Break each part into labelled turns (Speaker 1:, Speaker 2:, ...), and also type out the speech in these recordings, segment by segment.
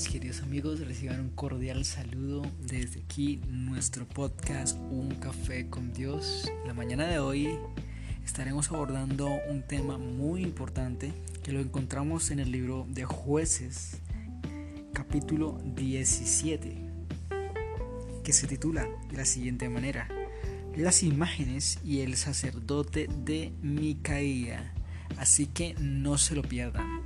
Speaker 1: queridos amigos. Reciban un cordial saludo desde aquí, nuestro podcast Un Café con Dios. La mañana de hoy estaremos abordando un tema muy importante que lo encontramos en el libro de Jueces, capítulo 17, que se titula de la siguiente manera: Las imágenes y el sacerdote de Micaía. Así que no se lo pierdan.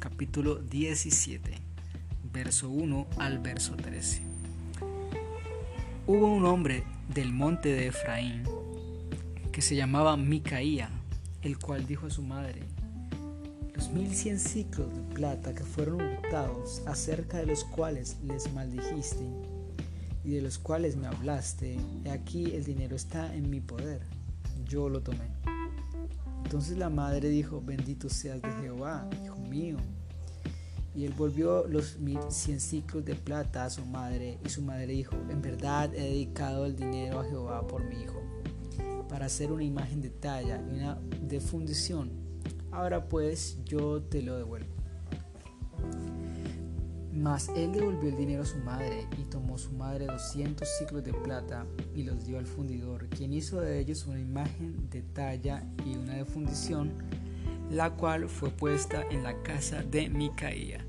Speaker 1: Capítulo 17, verso 1 al verso 13. Hubo un hombre del monte de Efraín que se llamaba Micaía, el cual dijo a su madre, los mil cien ciclos de plata que fueron hurtados, acerca de los cuales les maldijiste y de los cuales me hablaste, he aquí el dinero está en mi poder, yo lo tomé. Entonces la madre dijo, bendito seas de Jehová, Y él volvió los mil cien ciclos de plata a su madre, y su madre dijo, en verdad he dedicado el dinero a Jehová por mi hijo, para hacer una imagen de talla y una de fundición. Ahora pues yo te lo devuelvo. Mas él devolvió el dinero a su madre y tomó su madre doscientos ciclos de plata y los dio al fundidor, quien hizo de ellos una imagen de talla y una de fundición, la cual fue puesta en la casa de Micaía.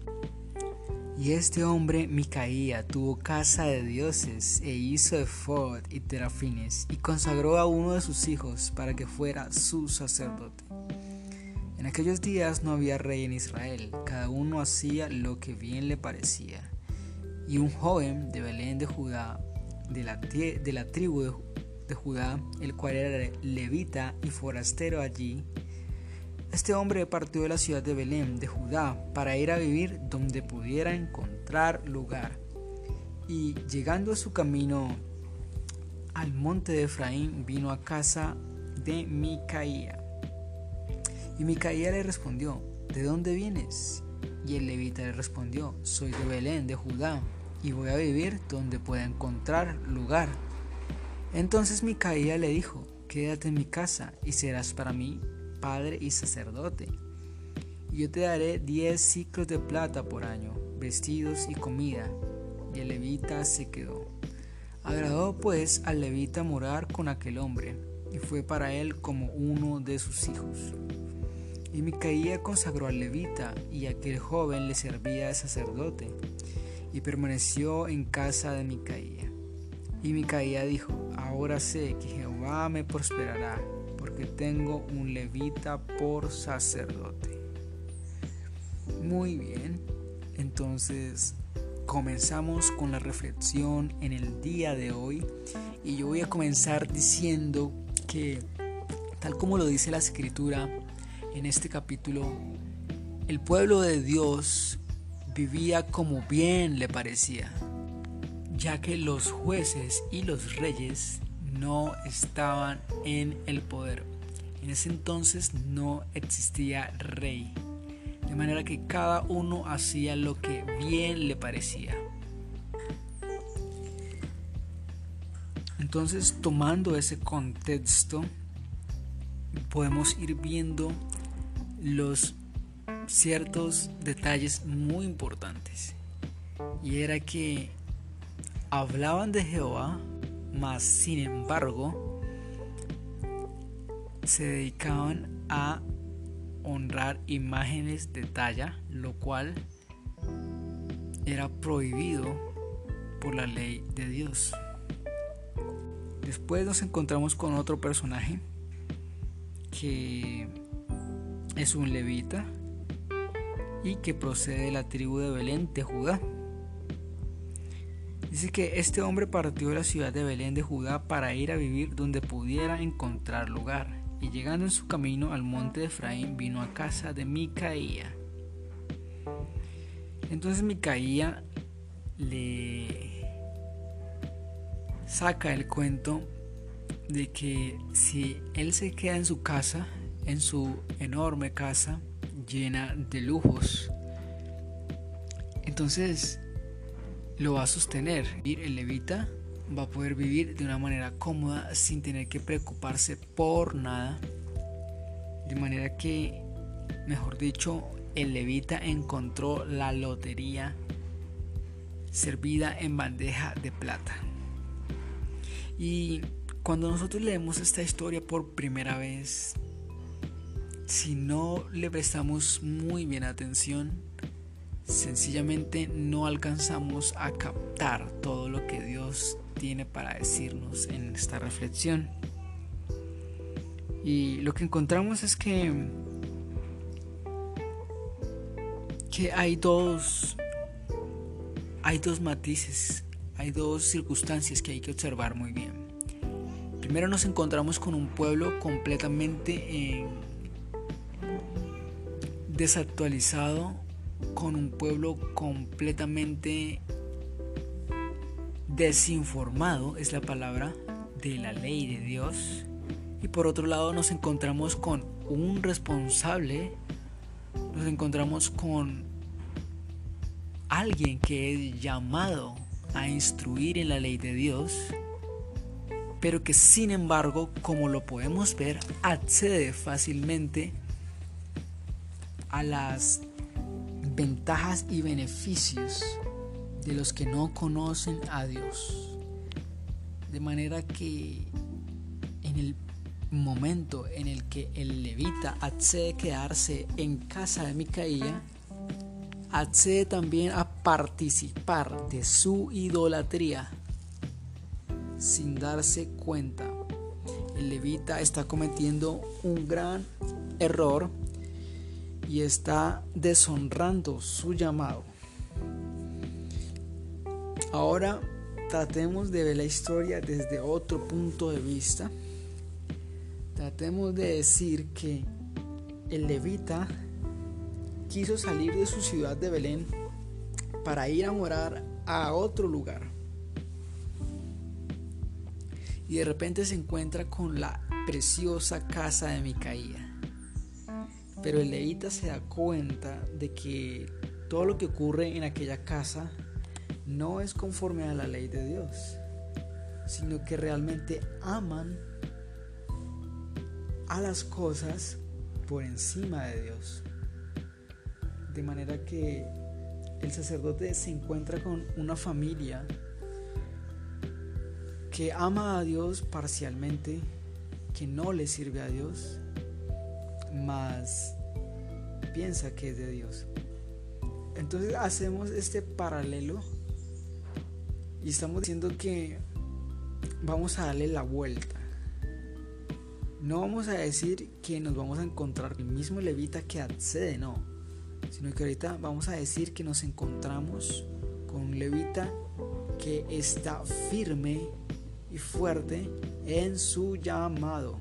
Speaker 1: Y este hombre Micaía tuvo casa de dioses e hizo efod y terafines y consagró a uno de sus hijos para que fuera su sacerdote. En aquellos días no había rey en Israel, cada uno hacía lo que bien le parecía. Y un joven de Belén de Judá, de la, de la tribu de, de Judá, el cual era levita y forastero allí, este hombre partió de la ciudad de Belén, de Judá, para ir a vivir donde pudiera encontrar lugar. Y llegando a su camino al monte de Efraín, vino a casa de Micaía y Micaía le respondió, ¿de dónde vienes? Y el levita le respondió, soy de Belén, de Judá, y voy a vivir donde pueda encontrar lugar. Entonces Micaía le dijo, quédate en mi casa y serás para mí padre y sacerdote. Y yo te daré diez ciclos de plata por año, vestidos y comida. Y el levita se quedó. Agradó pues al levita morar con aquel hombre, y fue para él como uno de sus hijos. Y Micaía consagró al levita, y aquel joven le servía de sacerdote, y permaneció en casa de Micaía. Y Micaía dijo, ahora sé que Jehová me prosperará, porque tengo un levita por sacerdote. Muy bien, entonces comenzamos con la reflexión en el día de hoy, y yo voy a comenzar diciendo que, tal como lo dice la escritura, en este capítulo, el pueblo de Dios vivía como bien le parecía, ya que los jueces y los reyes no estaban en el poder. En ese entonces no existía rey, de manera que cada uno hacía lo que bien le parecía. Entonces, tomando ese contexto, podemos ir viendo los ciertos detalles muy importantes. Y era que hablaban de Jehová, mas sin embargo se dedicaban a honrar imágenes de talla, lo cual era prohibido por la ley de Dios. Después nos encontramos con otro personaje que es un levita y que procede de la tribu de Belén de Judá. Dice que este hombre partió de la ciudad de Belén de Judá para ir a vivir donde pudiera encontrar lugar. Y llegando en su camino al monte de Efraín, vino a casa de Micaía. Entonces Micaía le saca el cuento de que si él se queda en su casa, en su enorme casa llena de lujos. Entonces, lo va a sostener. El levita va a poder vivir de una manera cómoda sin tener que preocuparse por nada. De manera que, mejor dicho, el levita encontró la lotería servida en bandeja de plata. Y cuando nosotros leemos esta historia por primera vez, si no le prestamos muy bien atención, sencillamente no alcanzamos a captar todo lo que Dios tiene para decirnos en esta reflexión. Y lo que encontramos es que, que hay dos hay dos matices, hay dos circunstancias que hay que observar muy bien. Primero nos encontramos con un pueblo completamente eh, desactualizado, con un pueblo completamente desinformado, es la palabra, de la ley de Dios. Y por otro lado nos encontramos con un responsable, nos encontramos con alguien que es llamado a instruir en la ley de Dios, pero que sin embargo, como lo podemos ver, accede fácilmente a las ventajas y beneficios de los que no conocen a Dios. De manera que en el momento en el que el levita accede a quedarse en casa de Micaía, accede también a participar de su idolatría sin darse cuenta. El levita está cometiendo un gran error y está deshonrando su llamado. Ahora tratemos de ver la historia desde otro punto de vista. Tratemos de decir que el levita quiso salir de su ciudad de Belén para ir a morar a otro lugar. Y de repente se encuentra con la preciosa casa de Micaía. Pero el levita se da cuenta de que todo lo que ocurre en aquella casa no es conforme a la ley de Dios, sino que realmente aman a las cosas por encima de Dios. De manera que el sacerdote se encuentra con una familia que ama a Dios parcialmente, que no le sirve a Dios, mas piensa que es de Dios. Entonces hacemos este paralelo y estamos diciendo que vamos a darle la vuelta. No vamos a decir que nos vamos a encontrar el mismo levita que accede, no sino que ahorita vamos a decir que nos encontramos con un levita que está firme y fuerte en su llamado,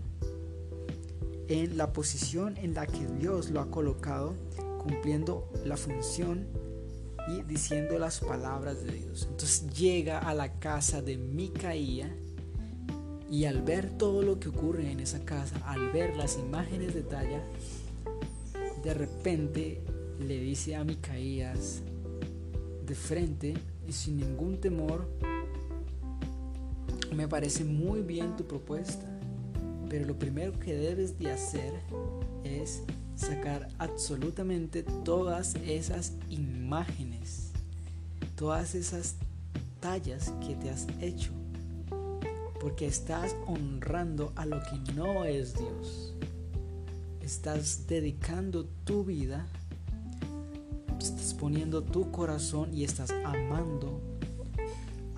Speaker 1: en la posición en la que Dios lo ha colocado, cumpliendo la función y diciendo las palabras de Dios. Entonces llega a la casa de Micaía y al ver todo lo que ocurre en esa casa, al ver las imágenes de talla, de repente le dice a Micaías de frente y sin ningún temor, me parece muy bien tu propuesta, pero lo primero que debes de hacer es sacar absolutamente todas esas imágenes, todas esas tallas que te has hecho, porque estás honrando a lo que no es Dios. Estás dedicando tu vida estás poniendo tu corazón y estás amando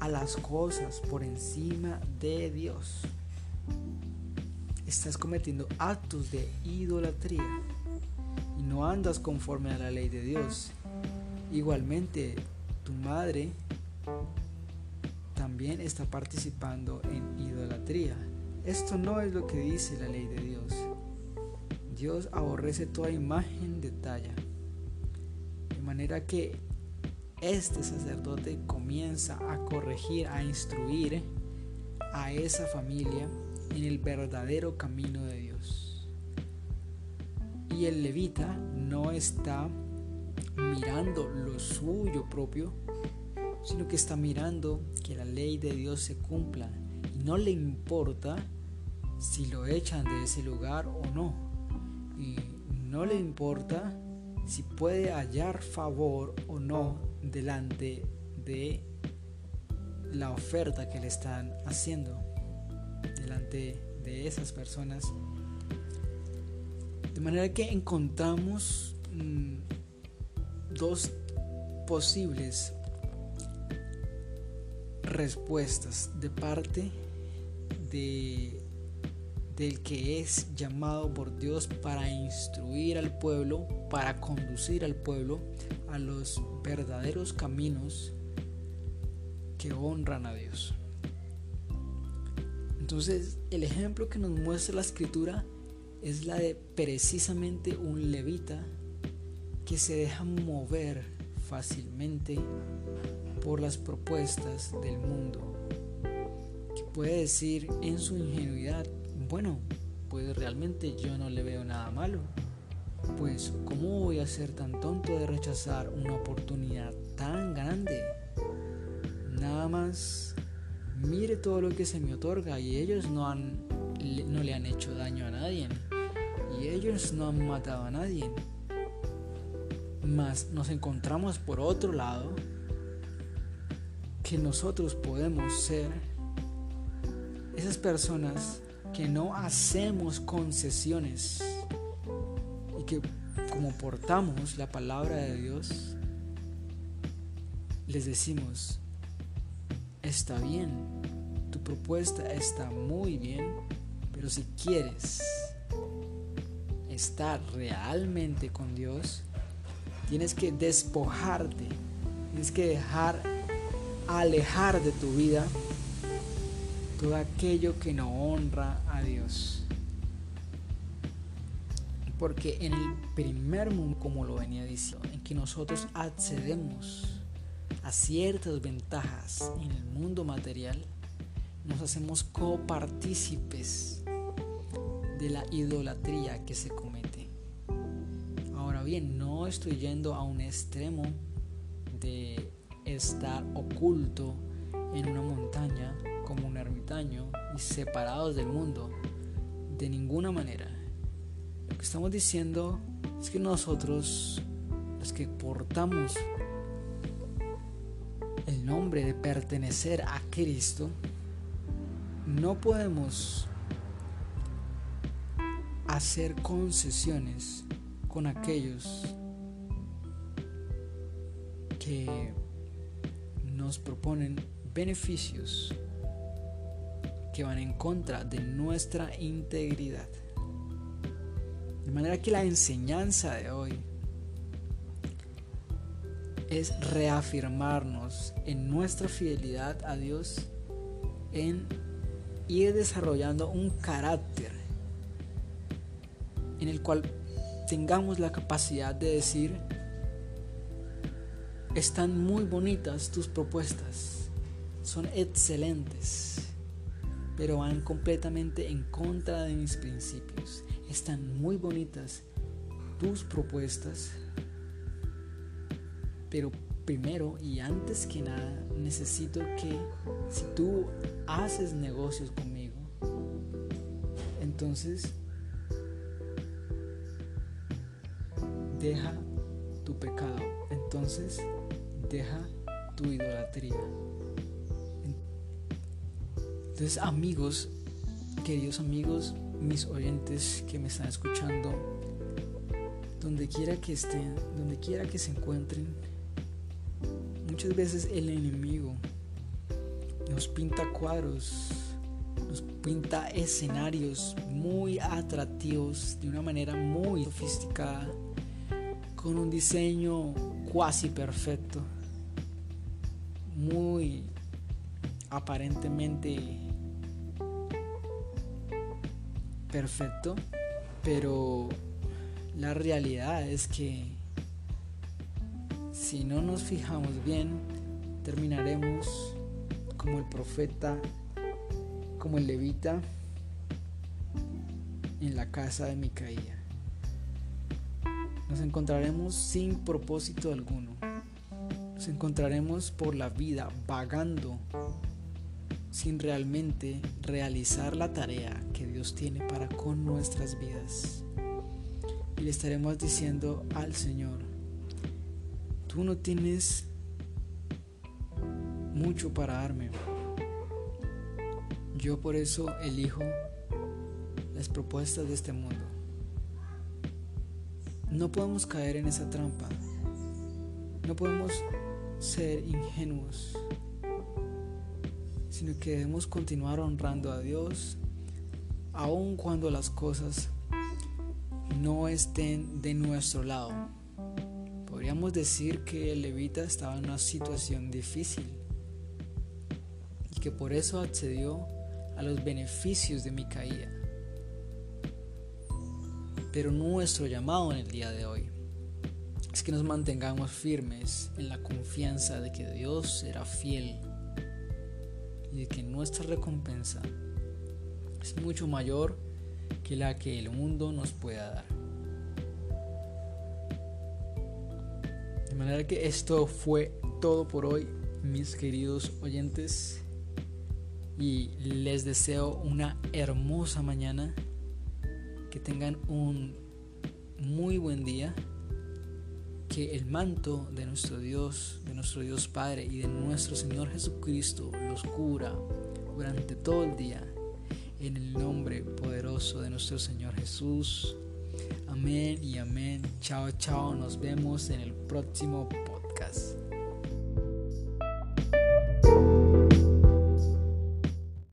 Speaker 1: a las cosas por encima de Dios. Estás cometiendo actos de idolatría y no andas conforme a la ley de Dios. Igualmente, tu madre también está participando en idolatría. Esto no es lo que dice la ley de Dios. Dios aborrece toda imagen de talla manera que este sacerdote comienza a corregir, a instruir a esa familia en el verdadero camino de Dios. Y el levita no está mirando lo suyo propio, sino que está mirando que la ley de Dios se cumpla y no le importa si lo echan de ese lugar o no. Y no le importa si puede hallar favor o no delante de la oferta que le están haciendo, delante de esas personas. De manera que encontramos mm, dos posibles respuestas de parte de del que es llamado por Dios para instruir al pueblo, para conducir al pueblo a los verdaderos caminos que honran a Dios. Entonces, el ejemplo que nos muestra la escritura es la de precisamente un levita que se deja mover fácilmente por las propuestas del mundo, que puede decir en su ingenuidad, bueno, pues realmente yo no le veo nada malo. Pues, ¿cómo voy a ser tan tonto de rechazar una oportunidad tan grande? Nada más mire todo lo que se me otorga y ellos no han no le han hecho daño a nadie y ellos no han matado a nadie. Mas nos encontramos por otro lado que nosotros podemos ser esas personas que no hacemos concesiones y que como portamos la palabra de Dios, les decimos, está bien, tu propuesta está muy bien, pero si quieres estar realmente con Dios, tienes que despojarte, tienes que dejar alejar de tu vida todo aquello que no honra a Dios. Porque en el primer mundo, como lo venía diciendo, en que nosotros accedemos a ciertas ventajas en el mundo material, nos hacemos copartícipes de la idolatría que se comete. Ahora bien, no estoy yendo a un extremo de estar oculto en una montaña como un ermitaño y separados del mundo. De ninguna manera. Lo que estamos diciendo es que nosotros, los que portamos el nombre de pertenecer a Cristo, no podemos hacer concesiones con aquellos que nos proponen beneficios que van en contra de nuestra integridad. De manera que la enseñanza de hoy es reafirmarnos en nuestra fidelidad a Dios, en ir desarrollando un carácter en el cual tengamos la capacidad de decir, están muy bonitas tus propuestas, son excelentes pero van completamente en contra de mis principios. Están muy bonitas tus propuestas, pero primero y antes que nada necesito que si tú haces negocios conmigo, entonces deja tu pecado, entonces deja tu idolatría. Entonces, amigos, queridos amigos, mis oyentes que me están escuchando, donde quiera que estén, donde quiera que se encuentren, muchas veces el enemigo nos pinta cuadros, nos pinta escenarios muy atractivos de una manera muy sofisticada, con un diseño cuasi perfecto, muy aparentemente perfecto, pero la realidad es que si no nos fijamos bien, terminaremos como el profeta, como el levita en la casa de Micaía. Nos encontraremos sin propósito alguno, Nos encontraremos por la vida vagando sin realmente realizar la tarea que Dios tiene para con nuestras vidas. Y le estaremos diciendo al Señor, tú no tienes mucho para darme. Yo por eso elijo las propuestas de este mundo. No podemos caer en esa trampa. No podemos ser ingenuos sino que debemos continuar honrando a Dios aun cuando las cosas no estén de nuestro lado. Podríamos decir que el levita estaba en una situación difícil y que por eso accedió a los beneficios de Micaía. Pero nuestro llamado en el día de hoy es que nos mantengamos firmes en la confianza de que Dios será fiel y de que nuestra recompensa es mucho mayor que la que el mundo nos pueda dar. De manera que esto fue todo por hoy, mis queridos oyentes, y les deseo una hermosa mañana, que tengan un muy buen día que el manto de nuestro Dios, de nuestro Dios Padre y de nuestro Señor Jesucristo los cura durante todo el día. En el nombre poderoso de nuestro Señor Jesús. Amén y amén. Chao, chao. Nos vemos en el próximo podcast.